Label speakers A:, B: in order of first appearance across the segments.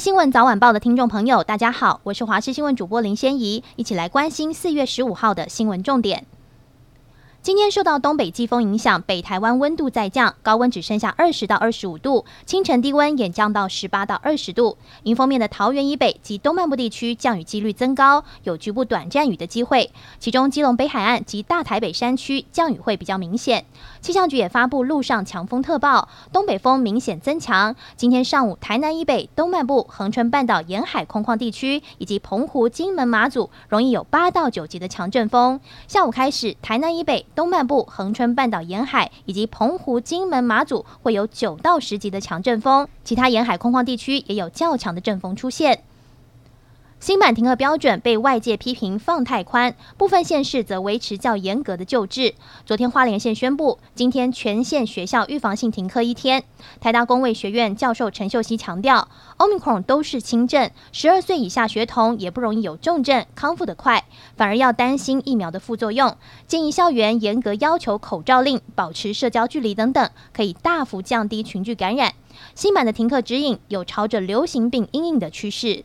A: 新闻早晚报的听众朋友，大家好，我是华视新闻主播林仙怡，一起来关心四月十五号的新闻重点。今天受到东北季风影响，北台湾温度再降，高温只剩下二十到二十五度，清晨低温也降到十八到二十度。迎风面的桃园以北及东半部地区降雨几率增高，有局部短暂雨的机会。其中基隆北海岸及大台北山区降雨会比较明显。气象局也发布陆上强风特报，东北风明显增强。今天上午，台南以北、东半部、恒春半岛沿海空旷地区以及澎湖、金门、马祖容易有八到九级的强阵风。下午开始，台南以北、东半部、恒春半岛沿海以及澎湖、金门、马祖会有九到十级的强阵风，其他沿海空旷地区也有较强的阵风出现。新版停课标准被外界批评放太宽，部分县市则维持较严格的旧制。昨天花莲县宣布，今天全县学校预防性停课一天。台大公卫学院教授陈秀熙强调，Omicron 都是轻症，十二岁以下学童也不容易有重症，康复得快，反而要担心疫苗的副作用。建议校园严格要求口罩令、保持社交距离等等，可以大幅降低群聚感染。新版的停课指引有朝着流行病阴影的趋势。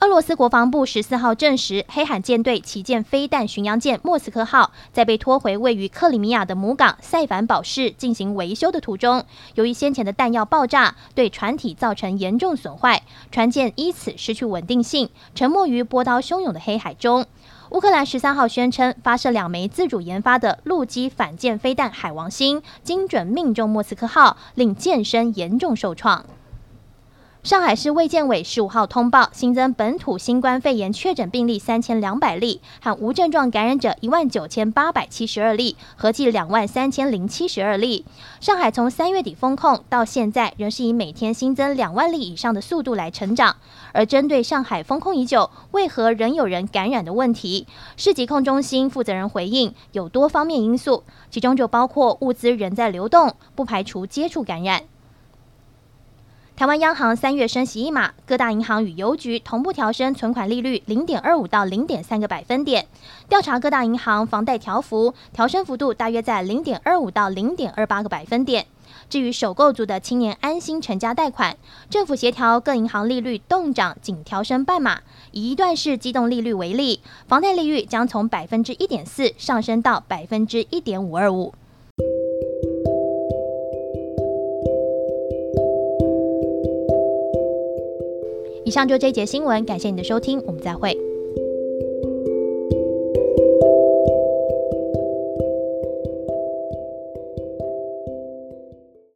A: 俄罗斯国防部十四号证实，黑海舰队旗舰飞弹巡洋舰莫斯科号在被拖回位于克里米亚的母港塞凡堡市进行维修的途中，由于先前的弹药爆炸，对船体造成严重损坏，船舰因此失去稳定性，沉没于波涛汹涌的黑海中。乌克兰十三号宣称，发射两枚自主研发的陆基反舰飞弹“海王星”，精准命中莫斯科号，令舰身严重受创。上海市卫健委十五号通报新增本土新冠肺炎确诊病例三千两百例，和无症状感染者一万九千八百七十二例，合计两万三千零七十二例。上海从三月底封控到现在，仍是以每天新增两万例以上的速度来成长。而针对上海封控已久，为何仍有人感染的问题，市疾控中心负责人回应，有多方面因素，其中就包括物资仍在流动，不排除接触感染。台湾央行三月升息一码，各大银行与邮局同步调升存款利率零点二五到零点三个百分点。调查各大银行房贷调幅，调升幅度大约在零点二五到零点二八个百分点。至于首购族的青年安心成家贷款，政府协调各银行利率动涨，仅调升半码。以一段式机动利率为例，房贷利率将从百分之一点四上升到百分之一点五二五。以上就这一节新闻，感谢你的收听，我们再会。